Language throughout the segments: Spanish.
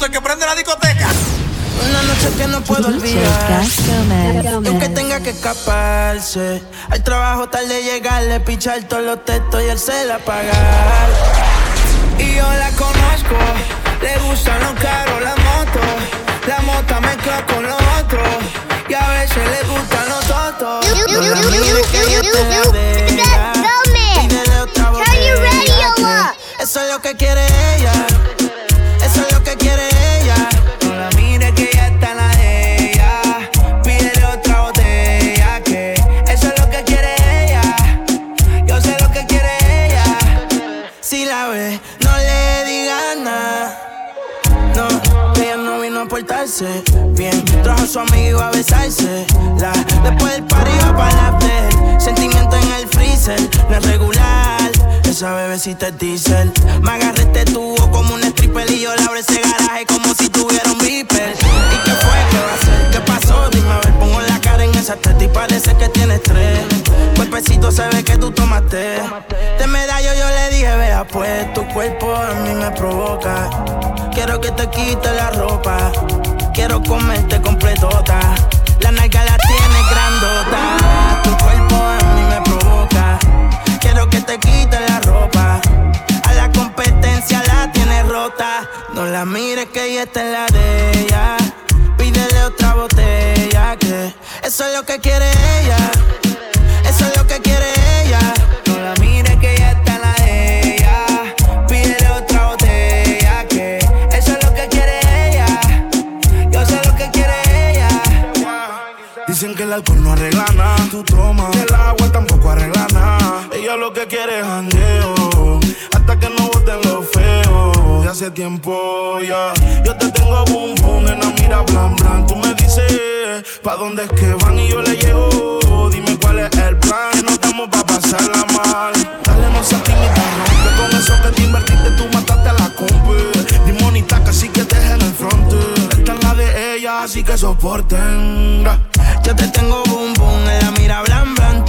esto es que prende la discoteca. Una noche que no puedo olvidar. Aunque tenga que escaparse. Al trabajo tarde llegarle, pichar todos los textos y el cel apagar. Y yo la conozco. Le gustan los carros, la moto. La moto me con los otros. Y a veces le gustan los totos. No la que yo te la deja. Pídele otra botella. Eso es lo que quiere ella. Bien. Trajo a su amigo a besarse. La, después del party va para after. Sentimiento en el freezer, no es regular. Esa bebecita es diesel. Me agarré este tubo como un stripper y yo le abro ese garaje como si tuviera un beeper. ¿Y qué fue? ¿Qué va a hacer? ¿Qué pasó? Dime a ver, pongo la cara en esa teta y parece que tienes tres. Cuerpecito se ve que tú tomaste. De medallo yo le dije, vea pues, tu cuerpo a mí me provoca. Quiero que te quite la ropa. Quiero comerte completota. La nalga la tienes grandota. Tu cuerpo a mí me provoca. Quiero que te quite la ropa. A la competencia la tienes rota. No la mires que ella está en la de ella. Pídele otra botella que eso es lo que quiere ella. Quiere jangueo. Hasta que no boten lo feo. De hace tiempo ya. Yo te tengo boom boom en la mira blan blan. Tú me dices pa' dónde es que van y yo le llego. Dime cuál es el plan. Que no estamos pa' pasarla mal. Dale, no seas tímida, rompe con eso que te invertiste. Tú mataste a la compa. Ni monita casi que dejen el frente. Esta es la de ella, así que soporten. Yo te tengo boom boom en la mira blan blan.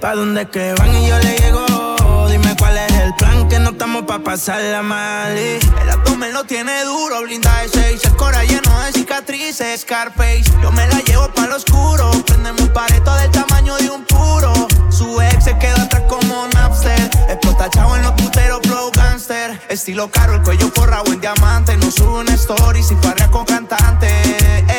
Pa' dónde es que van y yo le llego. Dime cuál es el plan, que no estamos pa' pasarla mal. El abdomen lo tiene duro, blinda de seis. El cora lleno de cicatrices, Scarface. Yo me la llevo pa' lo oscuro. Prendemos un pareto del tamaño de un puro. Su ex se queda atrás como Napster. Explota chavo en los puteros, flow gangster. Estilo caro, el cuello forrado en diamante. No sube una story si farrea con cantante.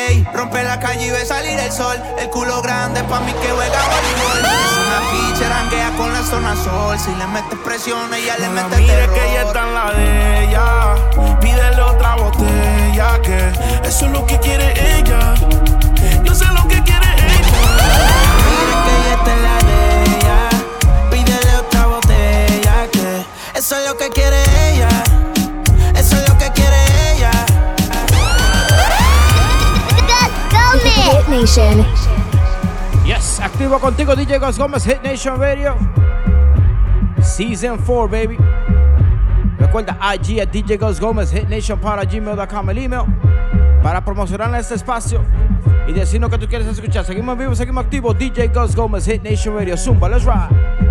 Ey, rompe la calle y ve salir el sol. El culo grande pa' mí que juega voleibol. Es una pitcher, hanguea con la zona sol. Si le metes presión, ella le mete terror. que ella está en la de ella. Pídele otra botella que eso es lo que quiere ella. Eso es lo que quiere ella. Eso es lo que quiere ella. Hit Nation. Yes, activo contigo DJ Gus Gómez, Hit Nation Radio. Season 4, baby. Recuerda IG a DJ Gus Gómez, Hit Nation para gmail.com, el email. Para promocionar este espacio y decirnos que tú quieres escuchar. Seguimos vivos, seguimos activos. DJ Gus Gómez, Hit Nation Radio. Zumba, let's ride.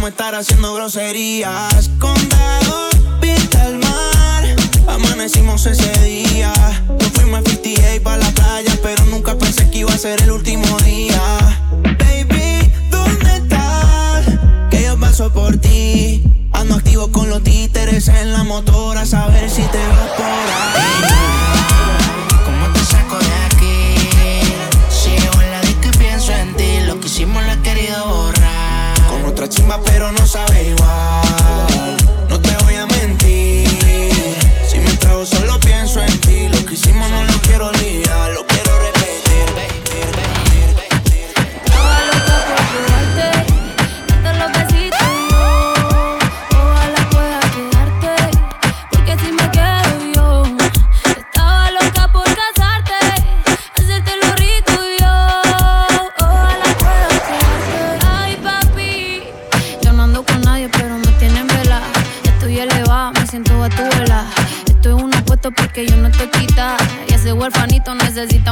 podemos estar haciendo groserías. Condado, pinta el mar. Amanecimos ese día. Yo fuimos a 58 para la playa, pero nunca pensé que iba a ser el último día. Baby, ¿dónde estás? Que yo paso por ti. Ando activo con los títeres en la motora, a saber si te vas por ahí. pero no sabe igual.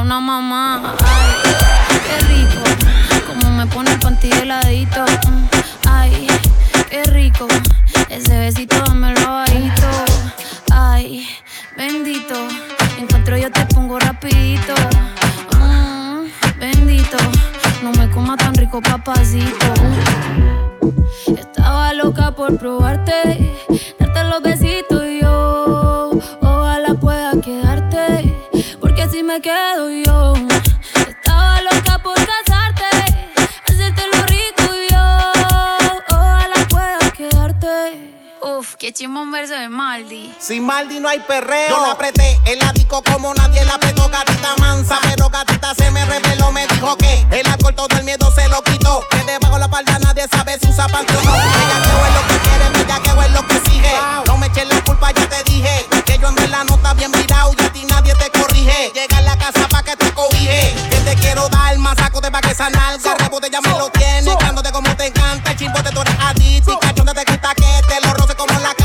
no, mom. Qué chimbo un verso de Maldi. Sin Maldi no hay perreo. Yo la apreté el ático como nadie la apretó, gatita mansa. Pero gatita se me reveló, me dijo que el alcohol todo el miedo se lo quitó. Que debajo la palda nadie sabe si usa pantalón. no. Ella es lo que quiere, bella que es lo que sigue. No me eches la culpa, ya te dije. Que yo ando en la nota bien mirado y a ti nadie te corrige. Llega a la casa pa' que te cobije. Que te quiero dar más saco de pa' que sanar. Rebote ya me lo tienes, cándote como te encanta. El chimbote tú eres adicta te quita que te lo roce como la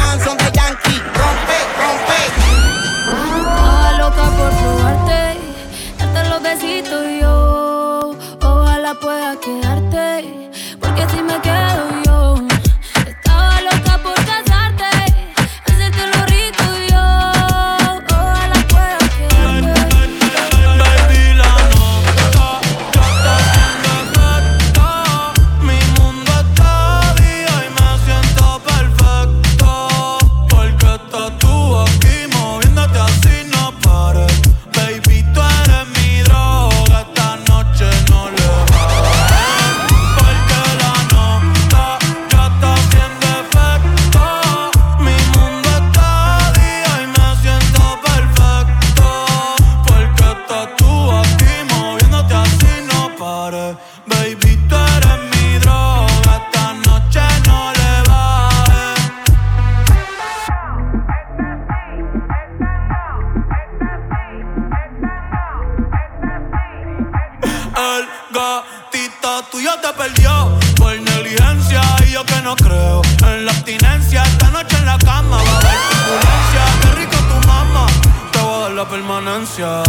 creo en la abstinencia. Esta noche en la cama va a haber turbulencia. Qué rico tu mamá, te voy a dar la permanencia.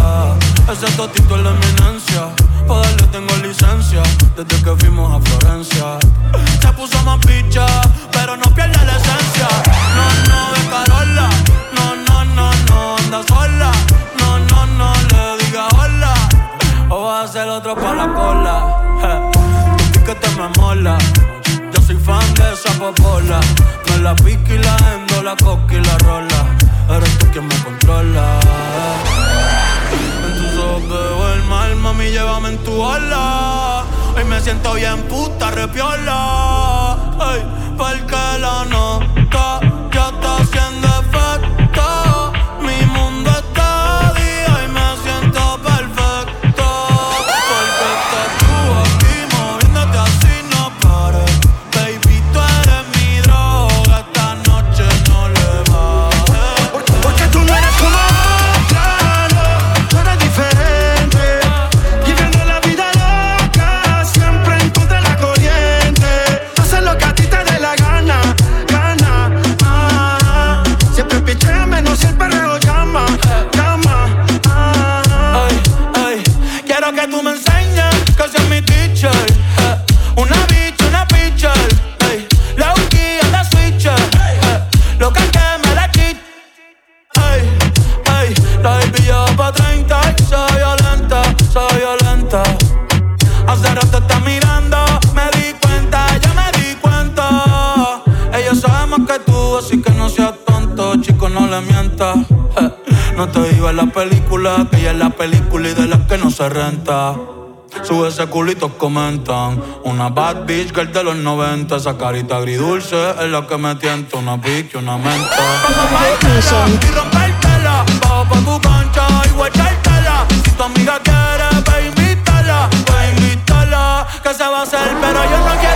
Ese totito es la eminencia. Para darle tengo licencia desde que fuimos a Florencia. Estoy en puta, repiola. Cuenta. no te en la película, que ella es la película y de las que no se renta. Sube ese culito, comentan. Una bad bitch girl de los 90. Esa carita agridulce es la que me tienta. Una y una menta. Y rompértela. Bajo pa' tu cancha y guachártela. Si tu amiga quiere, ve invítala. Ve invítala. Que se va a hacer, pero yo no quiero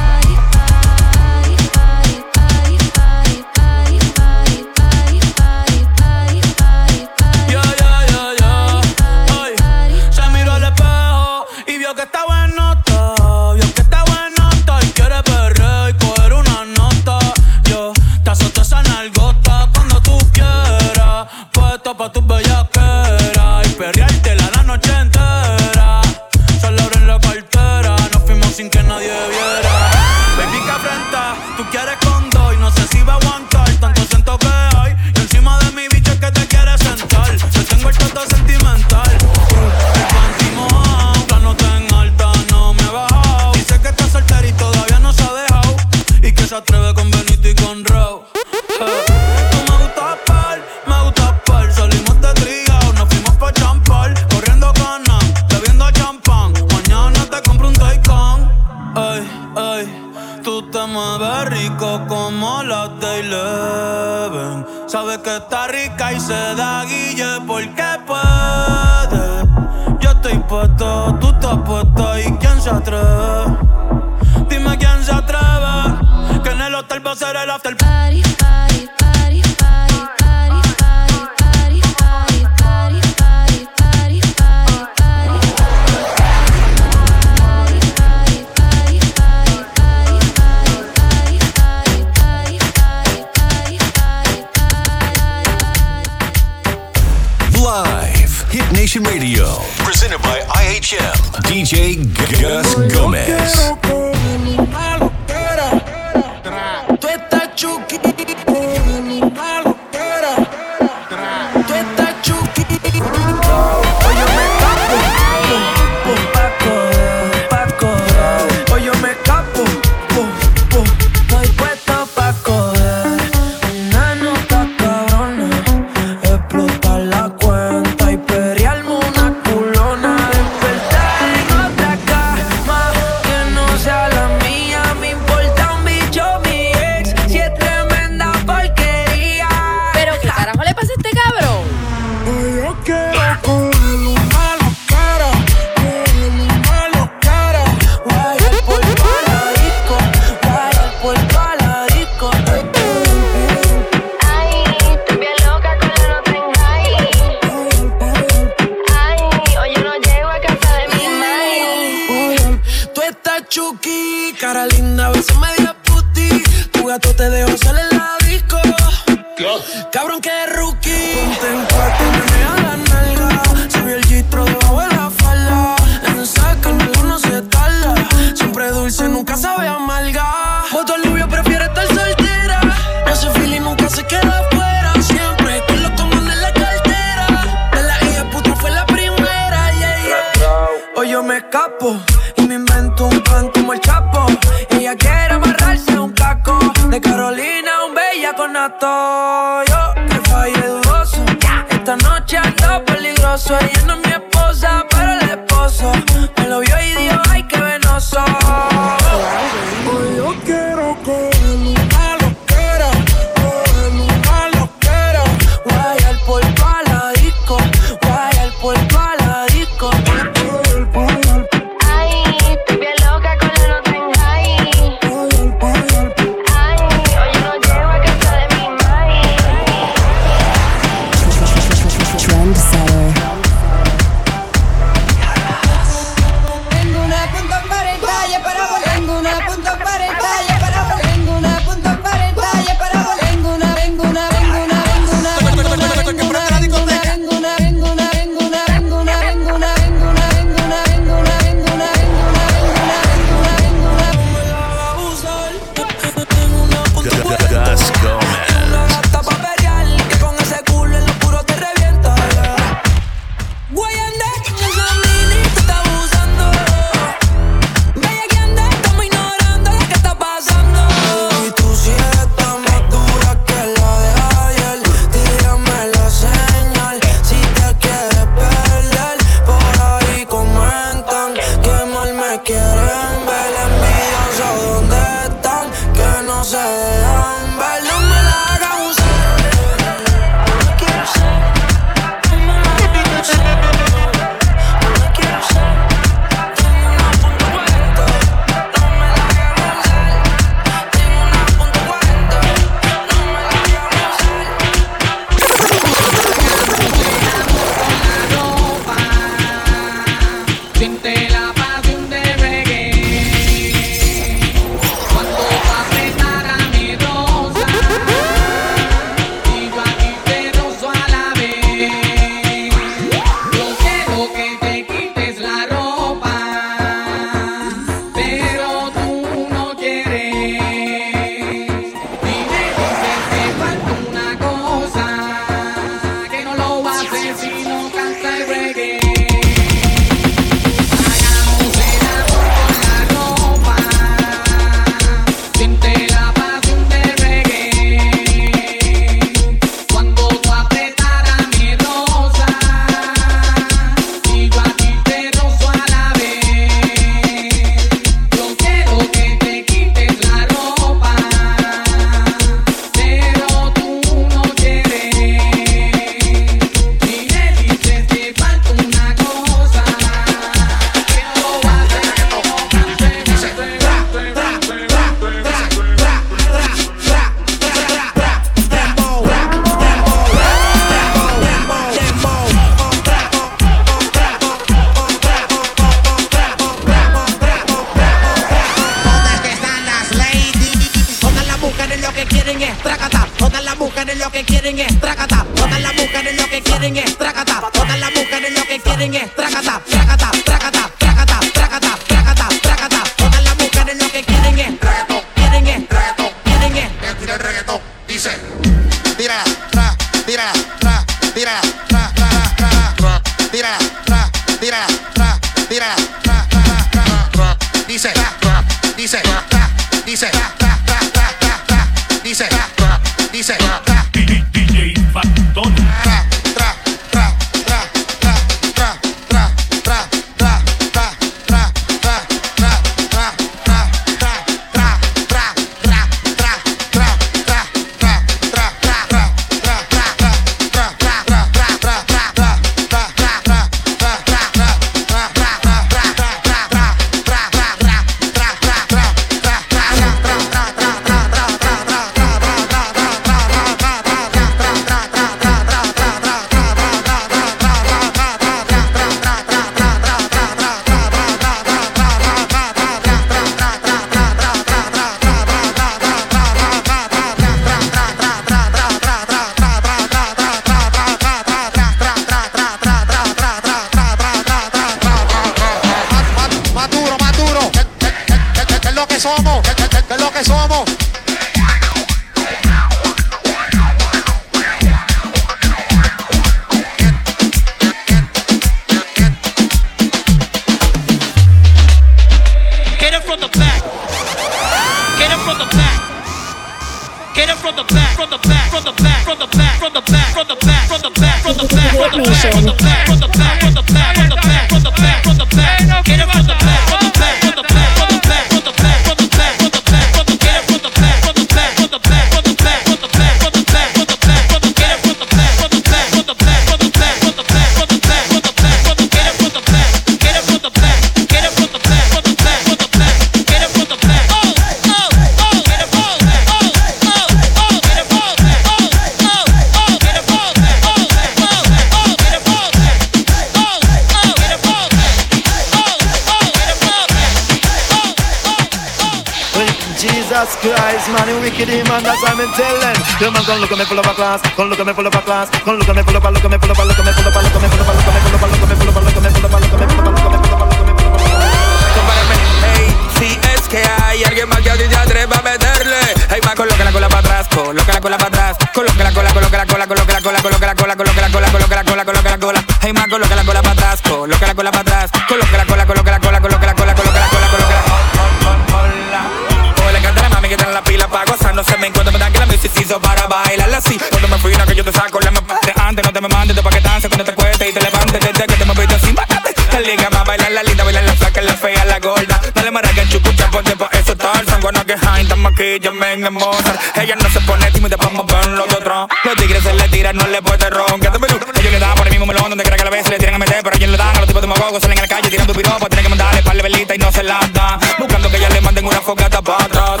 que hizo para bailarla así. Cuando me fui, que yo te saco la de antes. No te me mandes, de pa' que dances cuando te cueste y te levantes. Desde que te me pido sin bastante. La liga más bailar la linda, bailar la flaca, la fea, la gorda. Dale maraca, chucucha, ponte pa' eso tal. Sanguana que jainta, maquillame en el Mozart. Ella no se pone tímida pa' moverlo de atrás. Los tigres se le tiran, no le puede ron. Que te pelú. Ellos le dan por el mismo melón donde crea que la vez se le tiran a meter. Pero ellos le dan a los tipos de mogogos, salen a la calle tirando piropo. Tienen que mandarle par de velita y no se la dan. Buscando que ella le manden una fogata para atrás.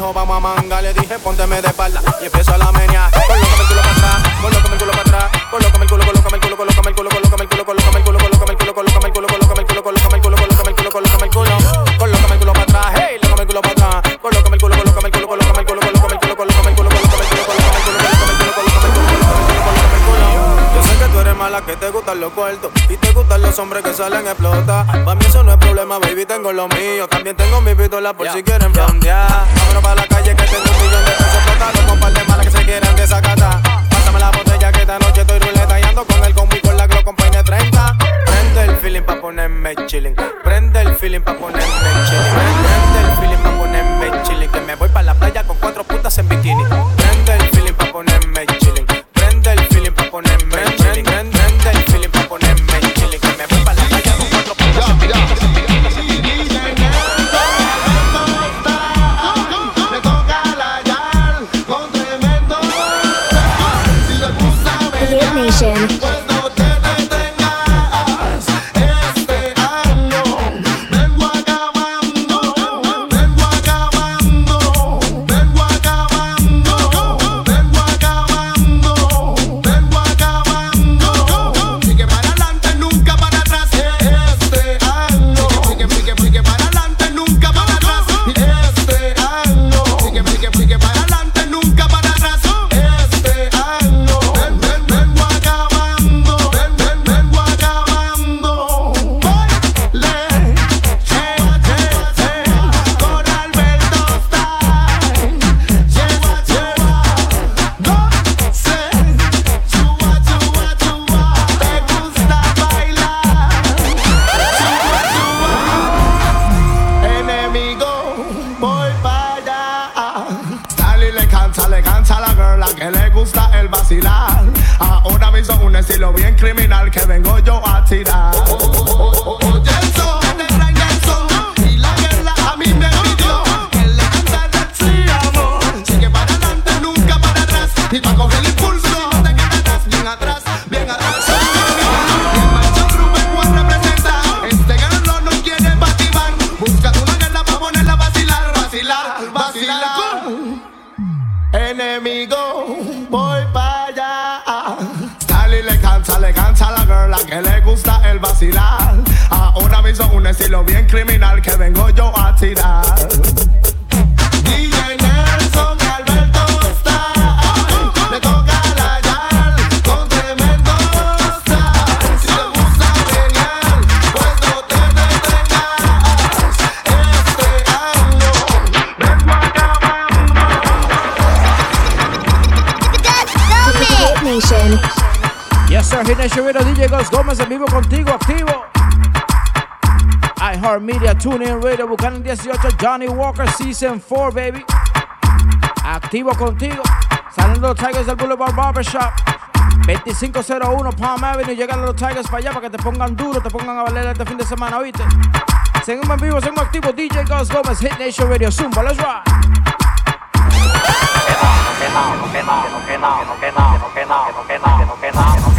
Vamos a manga, le dije pónteme de espalda y empezó la meña, colócame el culo para atrás, colócame el culo para atrás, colócame el culo, colócame el culo, colócame el culo, colócame el culo, colócame el culo, el culo, colócame el culo, colócame el culo, el culo, colócame el culo, colócame el culo, culo para atrás, hey, colócame el culo para atrás, colócame el culo, colócame el culo, colócame el culo, el culo, colócame el culo, colócame el culo, culo, culo, culo, colócame el culo. Yo sé que tú eres mala, que te gustan los cuartos los hombres que salen a explotar. Para mí eso no es problema, baby, tengo lo mío. También tengo mi pistola por si quieren frontear. Vámonos para la calle que tengo un millón de pesos explotados con par de malas que se quieren desacatar. Pásame la botella que esta noche estoy ruleta y ando con el combo y con la Glock con peine 30. Prende el feeling pa' ponerme chilling. Prende el feeling pa' ponerme chilling. Prende el feeling pa' ponerme chilling. Que me voy pa' la playa con cuatro putas en bikini. Prende el DJ Gus Gómez en vivo contigo, activo. iHeartMedia, TuneIn Radio, Buchanan 18, Johnny Walker, Season 4, baby. Activo contigo. Saliendo los Tigers del Boulevard Barbershop. 2501 Palm Avenue. Llegan los Tigers para allá para que te pongan duro, te pongan a valer este fin de semana, ¿oíste? Seguimos en vivo, seguimos activos. DJ Gus Gómez, Hit Nation Radio, Zumba, let's ride. No, no, no, no, no, no, no,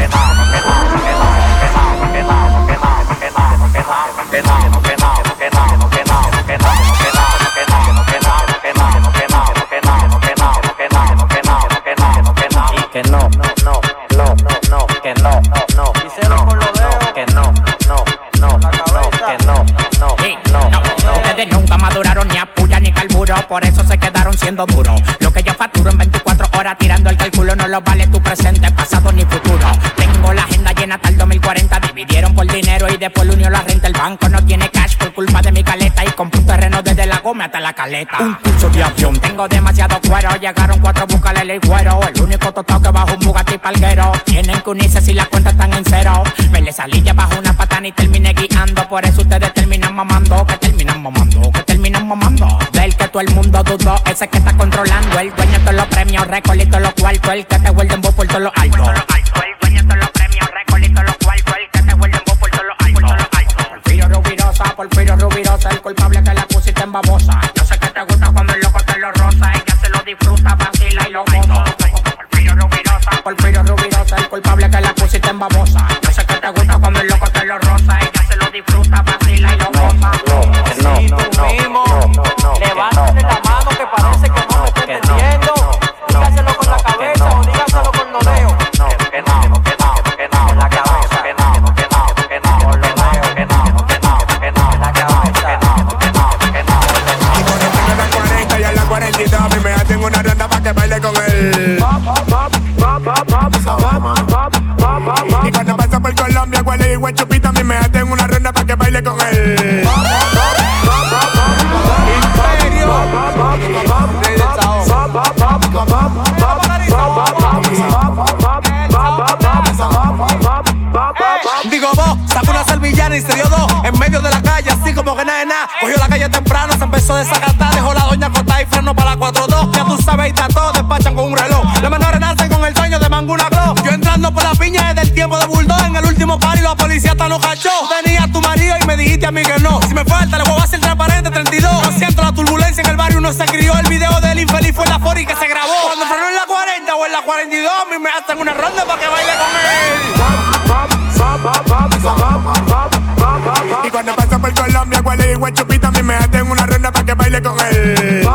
por eso se quedaron siendo duros. Lo que yo facturo en 24 horas tirando el cálculo no lo vale tu presente, pasado ni futuro. Dividieron por dinero y después lo unió la renta. El banco no tiene cash por culpa de mi caleta y compré un terreno desde la goma hasta la caleta. Un curso de avión, tengo demasiado cuero, llegaron cuatro buscales el güero. El único tostado que bajo un Bugatti palguero. Tienen que unirse si la cuenta están en cero. Me le salí ya bajo una patana y terminé guiando, por eso ustedes terminan mamando, que terminan mamando, que terminan mamando. Del que todo el mundo dudó, ese que está controlando, el dueño de todos los premios, récords y todos los cuartos, el que te vuelve en voz por todos los altos. Policía hasta nos cachó. Tenía a tu marido y me dijiste a mí que no. Si me falta, le voy a hacer transparente 32. No siento la turbulencia en el barrio, uno se crió. El video del infeliz fue en la fori que se grabó. Cuando frenó en la 40 o en la 42, a mí me hacen una ronda para que baile con él. Y cuando paso por Colombia, Guale y Guachupita, a mí me hacen una ronda pa' que baile con él.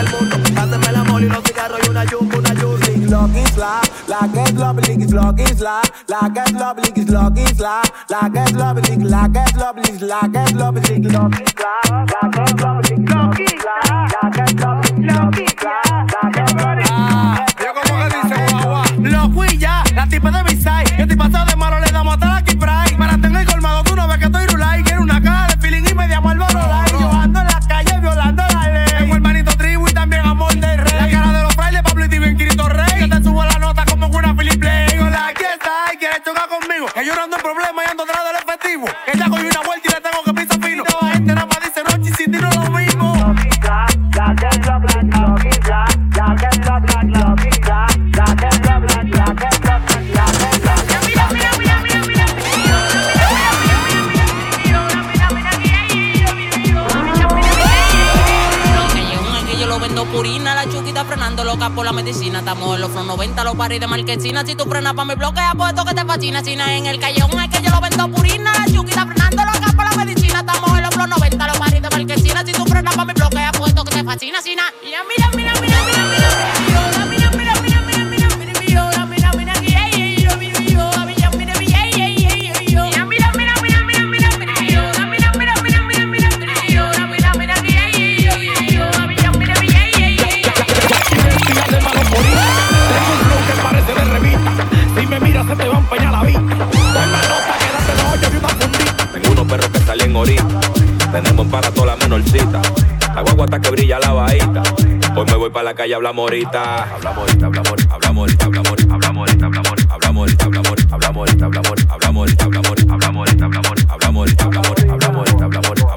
el mundo. Haceme el amor y los cigarros y una yuca, una yuca. Lock is la, la que es lovely, is lock is la, la que es lovely, is lock is la, la que es lovely, la que es lovely, la que es lovely, lock is la. En los Flow 90, los paris de marquesina. Si tú frenas pa' mi bloque, apuesto que te fascina. Sina en el callejón es que yo lo vendo purina, la chuquita Tenemos para toda la menorcita. La guagua hasta que brilla la bajita. Hoy me voy para la calle, hablamos ahorita. Hablamos hablamos hablamos hablamos hablamos hablamos hablamos hablamos hablamos hablamos hablamos hablamos hablamos hablamos hablamos hablamos hablamos hablamos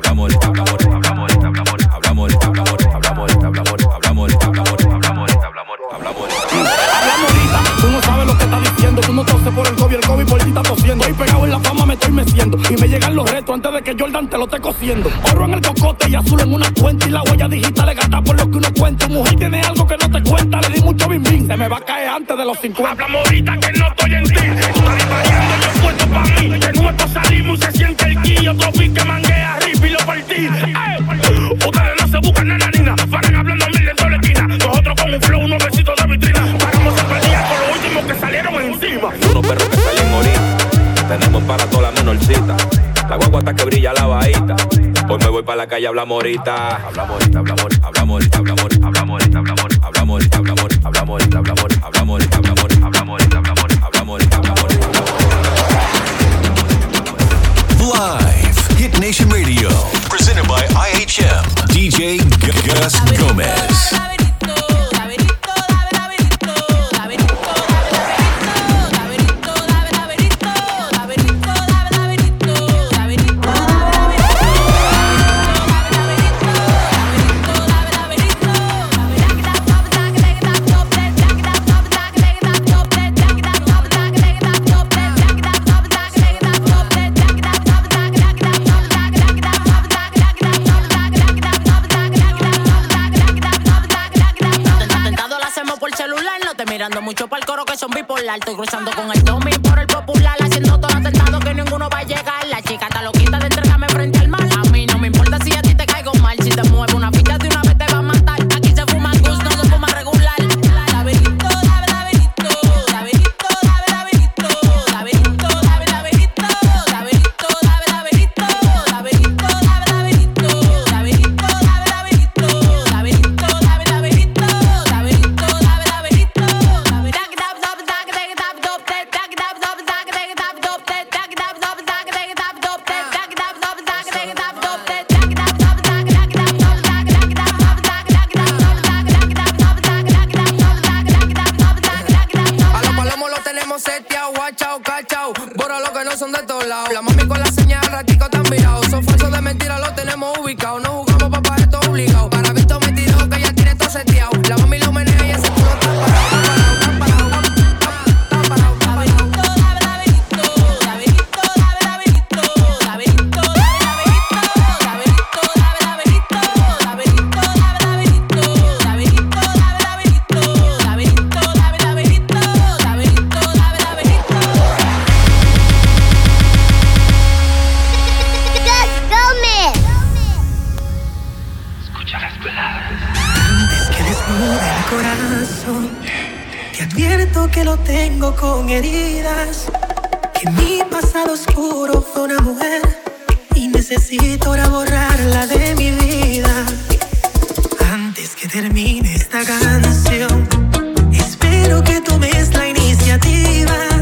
me. Y me llegan los retos antes de que Jordan te lo esté cosiendo. Oro en el cocote y azul en una cuenta. Y la huella digital es gata por lo que uno cuenta. Mujer tiene algo que no te cuenta. Le di mucho bim bim. Se me va a caer antes de los 50. Hablamos ahorita que no estoy en ti. Está disparando, yo puesto pa' mí. De nuevo salimos y se siente el guillo. Otro que manguea, rip y lo partí. ¡Eh! Ustedes no se buscan en la nina. Paran hablando mil en toda la esquina. Nosotros con un flow, unos besitos de vitrina. Pagamos el día con los últimos que salieron encima. Unos perros que salen ahorita. Tenemos para toda la jovencita. La guagua hasta que brilla la bahita. Hoy me voy para la calle, hablamos ahorita. Hablamos ahorita, hablamos, hablamos ahorita, hablamos, hablamos ahorita, hablamos, hablamos ahorita, hablamos, hablamos ahorita, hablamos, hablamos ahorita, hablamos, hablamos ahorita, hablamos, hablamos ahorita, hablamos. Live Hit Nation Radio, presented by IHM, DJ Gus Gomez. Mucho para el coro que son bipolar. Estoy cruzando con el Tommy por el popular, haciendo todo atentado que ninguno va a llegar. Que termine esta canción, espero que tomes la iniciativa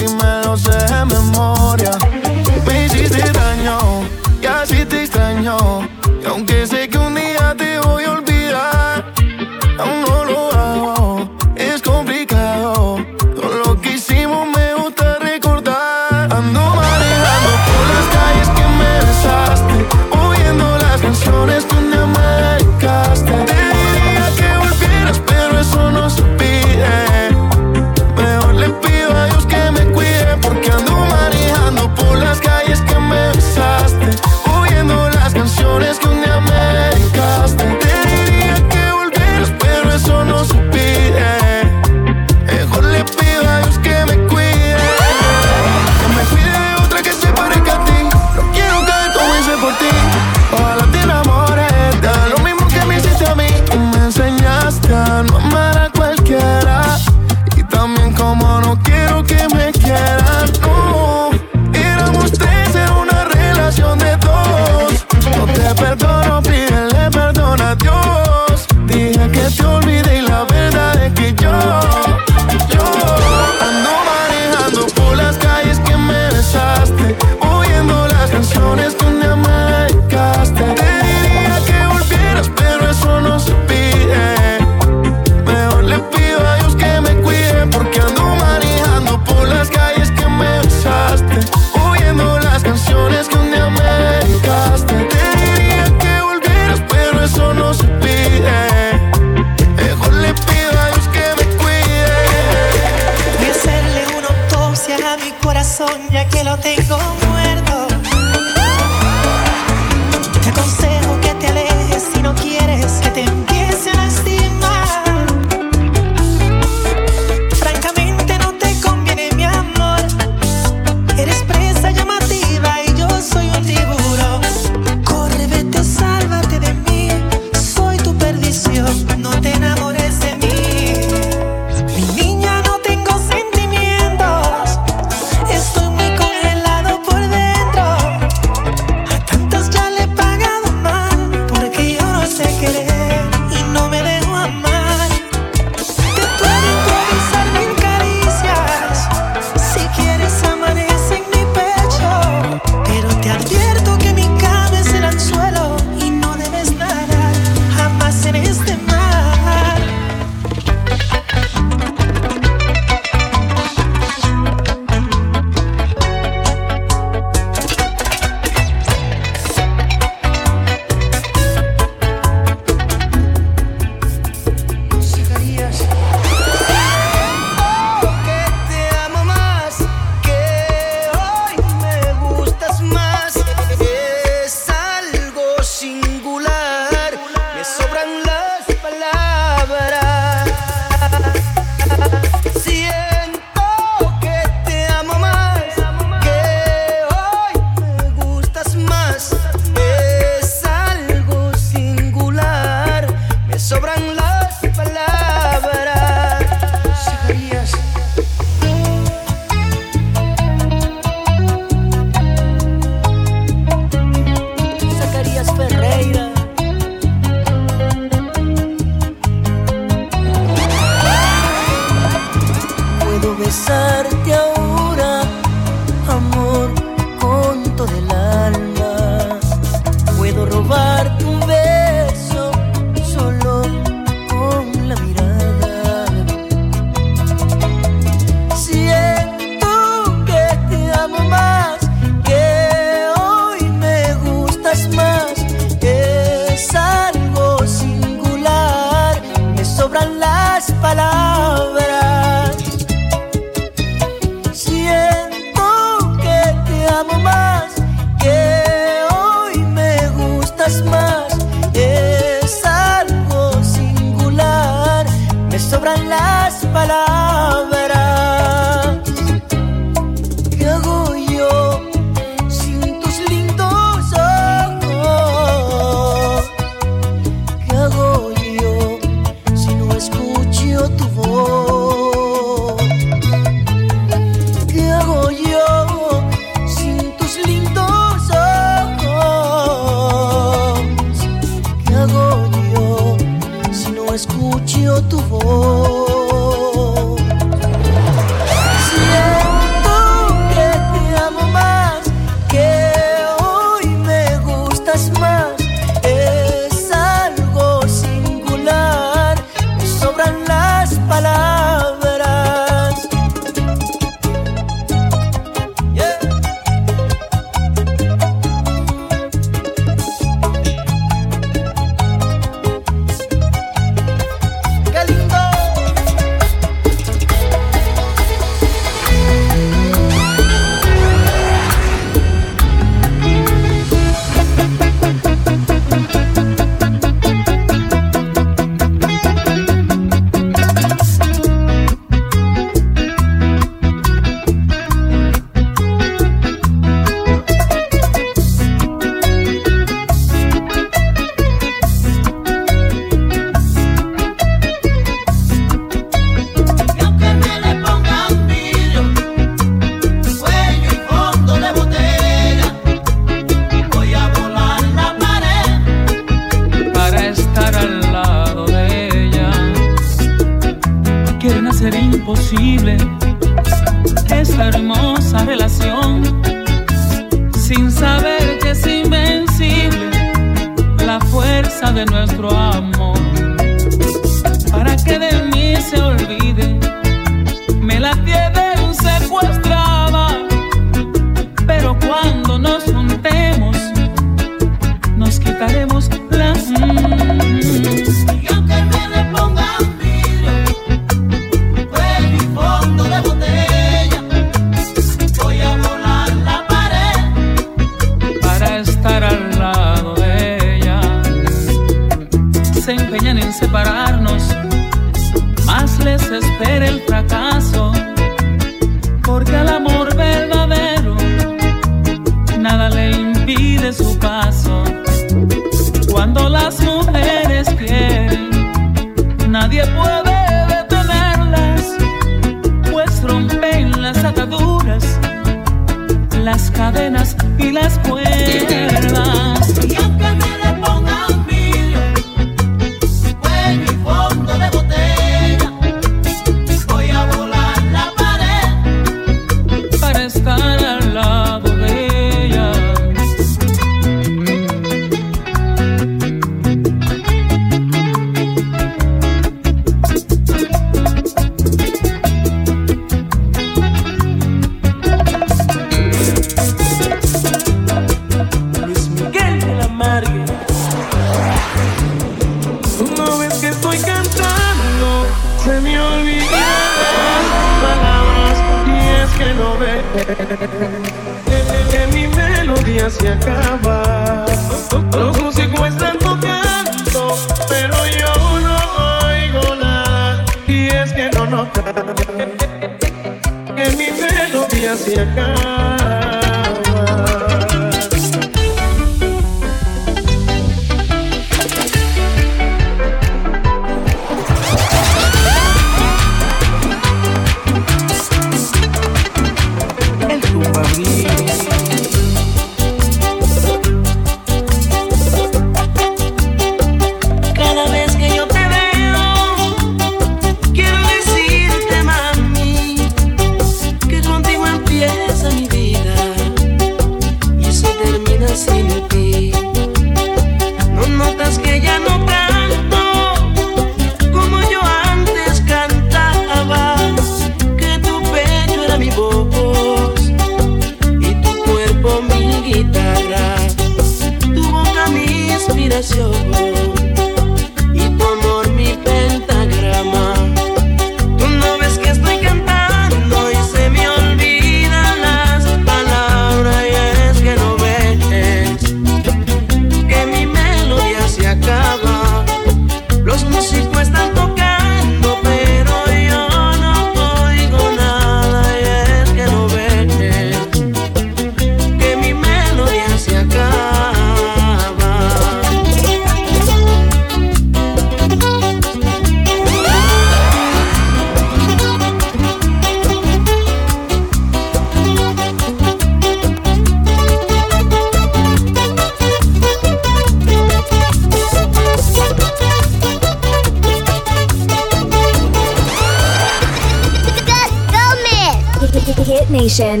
Nation.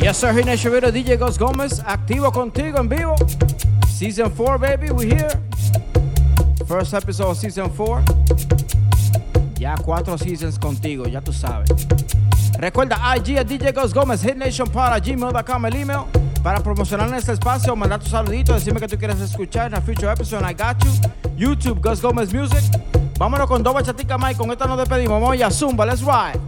Yo soy Ginés Rivero, DJ Ghost Gómez, activo contigo en vivo. Season 4, baby, we here. First episode of Season 4. Ya cuatro seasons contigo, ya tú sabes. Recuerda IG a DJ Ghost Gómez, HitNation para gmail.com, el email. Para promocionar este espacio, mandar tus saluditos, decirme que tú quieres escuchar en el future episode, I got you. YouTube, Ghost Gómez Music. Vámonos con dos bachaticas más y con esta nos despedimos. Vamos ya, Zumba, let's ride.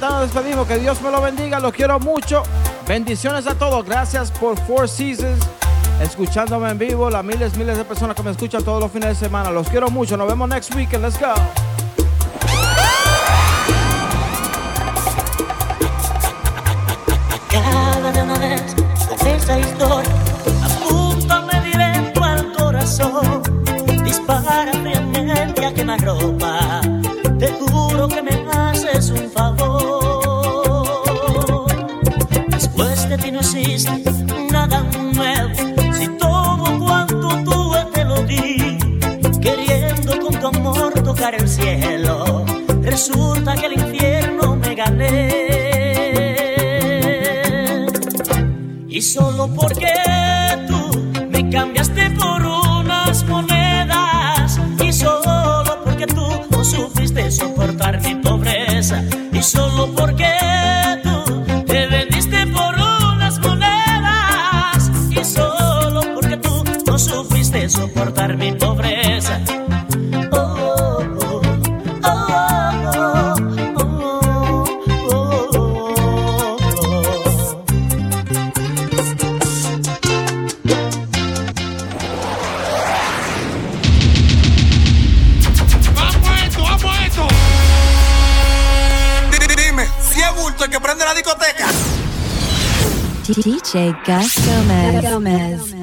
Despedimos. Que Dios me lo bendiga. Los quiero mucho. Bendiciones a todos. Gracias por Four Seasons. Escuchándome en vivo. Las miles, miles de personas que me escuchan todos los fines de semana. Los quiero mucho. Nos vemos next weekend. Let's go. Cada vez con esa historia, apúntame directo al corazón. Dispara fríamente a quemarropa. Resulta que el infierno me gané. Y solo porque DJ Gus Gomez.